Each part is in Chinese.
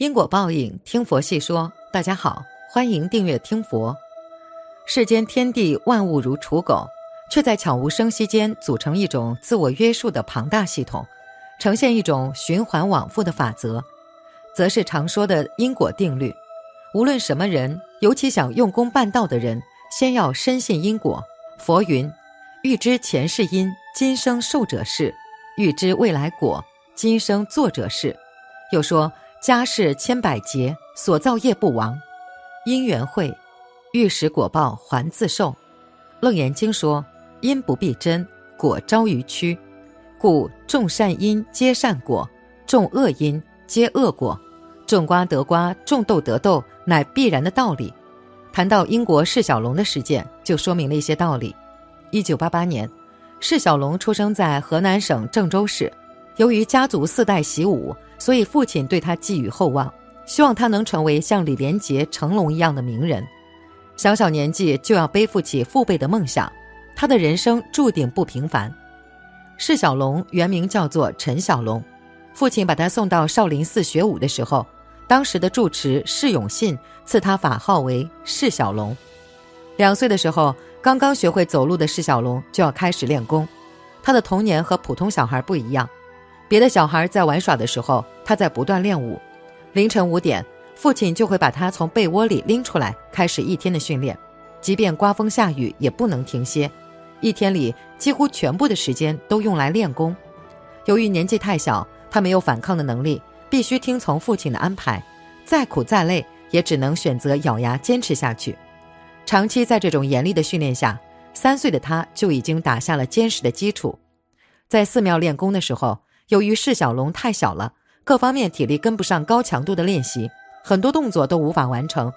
因果报应，听佛细说。大家好，欢迎订阅听佛。世间天地万物如刍狗，却在悄无声息间组成一种自我约束的庞大系统，呈现一种循环往复的法则，则是常说的因果定律。无论什么人，尤其想用功办道的人，先要深信因果。佛云：“欲知前世因，今生受者是；欲知未来果，今生作者是。”又说。家世千百劫，所造业不亡。因缘会，欲使果报还自受。楞严经说：因不必真，果招于屈。故种善因皆善果，种恶因皆恶果。种瓜得瓜，种豆得豆，乃必然的道理。谈到英国释小龙的事件，就说明了一些道理。一九八八年，释小龙出生在河南省郑州市，由于家族四代习武。所以，父亲对他寄予厚望，希望他能成为像李连杰、成龙一样的名人。小小年纪就要背负起父辈的梦想，他的人生注定不平凡。释小龙原名叫做陈小龙，父亲把他送到少林寺学武的时候，当时的住持释永信赐他法号为释小龙。两岁的时候，刚刚学会走路的释小龙就要开始练功。他的童年和普通小孩不一样。别的小孩在玩耍的时候，他在不断练武。凌晨五点，父亲就会把他从被窝里拎出来，开始一天的训练。即便刮风下雨，也不能停歇。一天里几乎全部的时间都用来练功。由于年纪太小，他没有反抗的能力，必须听从父亲的安排。再苦再累，也只能选择咬牙坚持下去。长期在这种严厉的训练下，三岁的他就已经打下了坚实的基础。在寺庙练功的时候。由于释小龙太小了，各方面体力跟不上高强度的练习，很多动作都无法完成。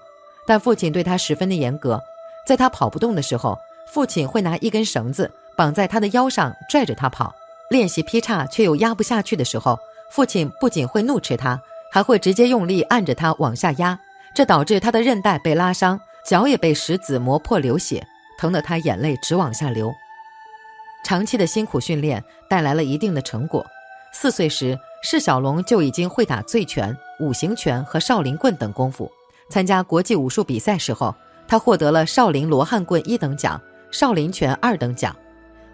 但父亲对他十分的严格，在他跑不动的时候，父亲会拿一根绳子绑在他的腰上拽着他跑。练习劈叉却又压不下去的时候，父亲不仅会怒斥他，还会直接用力按着他往下压，这导致他的韧带被拉伤，脚也被石子磨破流血，疼得他眼泪直往下流。长期的辛苦训练带来了一定的成果。四岁时，释小龙就已经会打醉拳、五行拳和少林棍等功夫。参加国际武术比赛时候，他获得了少林罗汉棍一等奖、少林拳二等奖。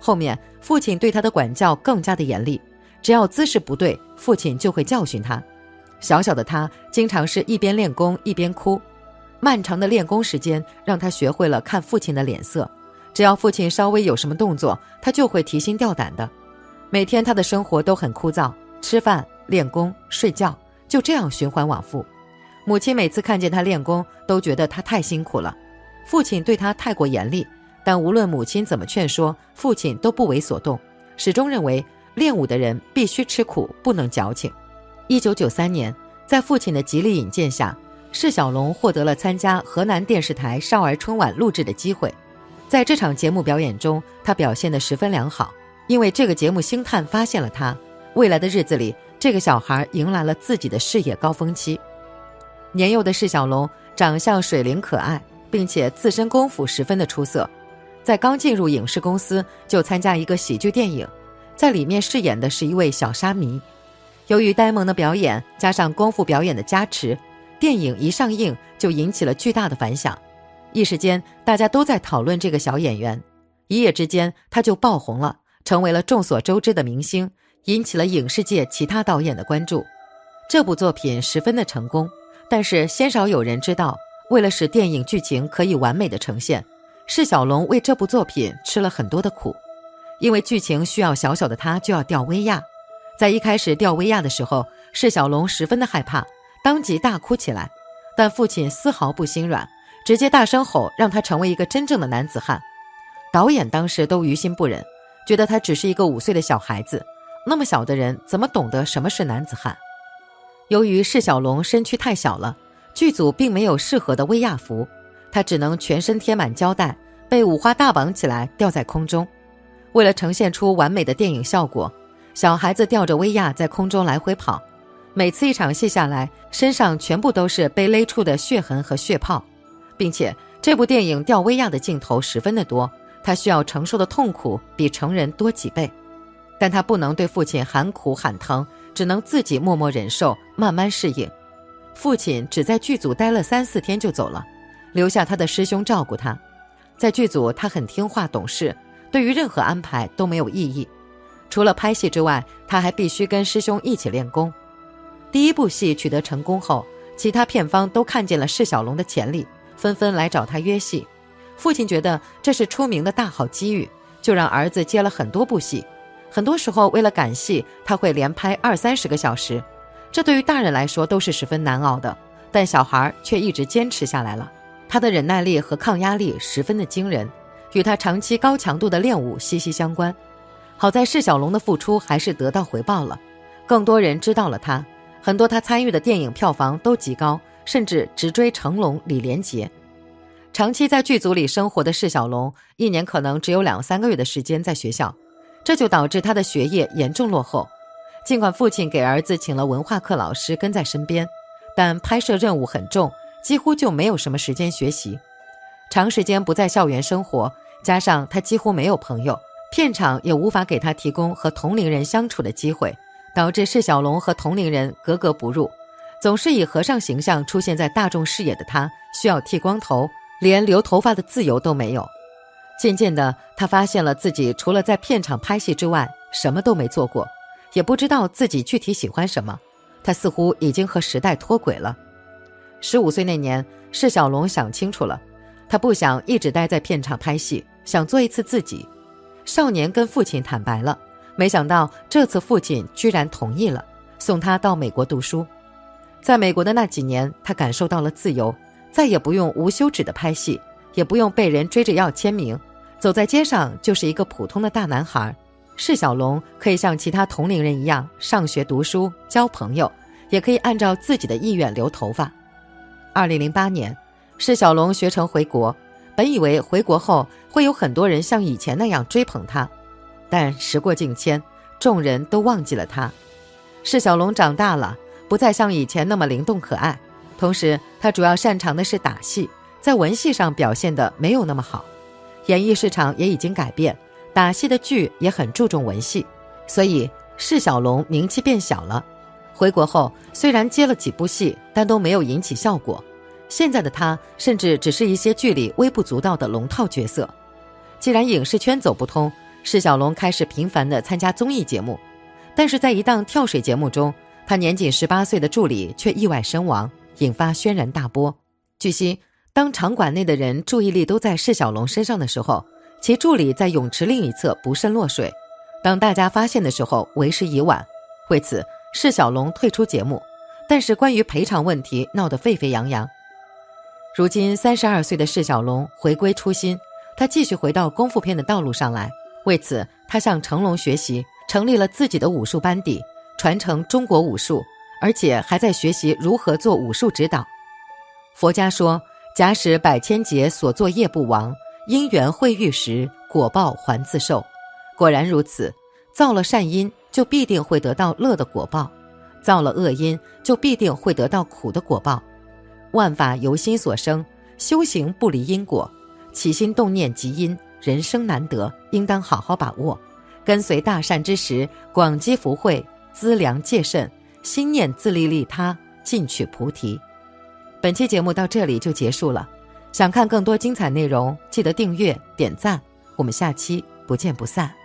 后面，父亲对他的管教更加的严厉，只要姿势不对，父亲就会教训他。小小的他，经常是一边练功一边哭。漫长的练功时间让他学会了看父亲的脸色，只要父亲稍微有什么动作，他就会提心吊胆的。每天他的生活都很枯燥，吃饭、练功、睡觉，就这样循环往复。母亲每次看见他练功，都觉得他太辛苦了。父亲对他太过严厉，但无论母亲怎么劝说，父亲都不为所动，始终认为练武的人必须吃苦，不能矫情。一九九三年，在父亲的极力引荐下，释小龙获得了参加河南电视台少儿春晚录制的机会。在这场节目表演中，他表现得十分良好。因为这个节目星探发现了他，未来的日子里，这个小孩迎来了自己的事业高峰期。年幼的释小龙长相水灵可爱，并且自身功夫十分的出色，在刚进入影视公司就参加一个喜剧电影，在里面饰演的是一位小沙弥。由于呆萌的表演加上功夫表演的加持，电影一上映就引起了巨大的反响，一时间大家都在讨论这个小演员，一夜之间他就爆红了。成为了众所周知的明星，引起了影视界其他导演的关注。这部作品十分的成功，但是鲜少有人知道，为了使电影剧情可以完美的呈现，释小龙为这部作品吃了很多的苦。因为剧情需要小小的他就要吊威亚，在一开始吊威亚的时候，释小龙十分的害怕，当即大哭起来。但父亲丝毫不心软，直接大声吼，让他成为一个真正的男子汉。导演当时都于心不忍。觉得他只是一个五岁的小孩子，那么小的人怎么懂得什么是男子汉？由于释小龙身躯太小了，剧组并没有适合的威亚服，他只能全身贴满胶带，被五花大绑起来吊在空中。为了呈现出完美的电影效果，小孩子吊着威亚在空中来回跑，每次一场戏下来，身上全部都是被勒出的血痕和血泡，并且这部电影吊威亚的镜头十分的多。他需要承受的痛苦比成人多几倍，但他不能对父亲喊苦喊疼，只能自己默默忍受，慢慢适应。父亲只在剧组待了三四天就走了，留下他的师兄照顾他。在剧组，他很听话懂事，对于任何安排都没有异议。除了拍戏之外，他还必须跟师兄一起练功。第一部戏取得成功后，其他片方都看见了释小龙的潜力，纷纷来找他约戏。父亲觉得这是出名的大好机遇，就让儿子接了很多部戏。很多时候，为了赶戏，他会连拍二三十个小时，这对于大人来说都是十分难熬的，但小孩却一直坚持下来了。他的忍耐力和抗压力十分的惊人，与他长期高强度的练武息息相关。好在释小龙的付出还是得到回报了，更多人知道了他，很多他参与的电影票房都极高，甚至直追成龙、李连杰。长期在剧组里生活的释小龙，一年可能只有两三个月的时间在学校，这就导致他的学业严重落后。尽管父亲给儿子请了文化课老师跟在身边，但拍摄任务很重，几乎就没有什么时间学习。长时间不在校园生活，加上他几乎没有朋友。片场也无法给他提供和同龄人相处的机会，导致释小龙和同龄人格格不入。总是以和尚形象出现在大众视野的他，需要剃光头，连留头发的自由都没有。渐渐的，他发现了自己除了在片场拍戏之外，什么都没做过，也不知道自己具体喜欢什么。他似乎已经和时代脱轨了。十五岁那年，释小龙想清楚了，他不想一直待在片场拍戏，想做一次自己。少年跟父亲坦白了，没想到这次父亲居然同意了，送他到美国读书。在美国的那几年，他感受到了自由，再也不用无休止的拍戏，也不用被人追着要签名，走在街上就是一个普通的大男孩。释小龙可以像其他同龄人一样上学读书、交朋友，也可以按照自己的意愿留头发。二零零八年，释小龙学成回国。本以为回国后会有很多人像以前那样追捧他，但时过境迁，众人都忘记了他。释小龙长大了，不再像以前那么灵动可爱。同时，他主要擅长的是打戏，在文戏上表现的没有那么好。演艺市场也已经改变，打戏的剧也很注重文戏，所以释小龙名气变小了。回国后虽然接了几部戏，但都没有引起效果。现在的他甚至只是一些剧里微不足道的龙套角色。既然影视圈走不通，释小龙开始频繁地参加综艺节目。但是在一档跳水节目中，他年仅十八岁的助理却意外身亡，引发轩然大波。据悉，当场馆内的人注意力都在释小龙身上的时候，其助理在泳池另一侧不慎落水。当大家发现的时候，为时已晚。为此，释小龙退出节目。但是关于赔偿问题闹得沸沸扬扬。如今三十二岁的释小龙回归初心，他继续回到功夫片的道路上来。为此，他向成龙学习，成立了自己的武术班底，传承中国武术，而且还在学习如何做武术指导。佛家说：“假使百千劫所作业不亡，因缘会遇时，果报还自受。”果然如此，造了善因，就必定会得到乐的果报；造了恶因，就必定会得到苦的果报。万法由心所生，修行不离因果，起心动念即因，人生难得，应当好好把握。跟随大善之时，广积福慧，资粮戒慎，心念自利利他，进取菩提。本期节目到这里就结束了，想看更多精彩内容，记得订阅点赞，我们下期不见不散。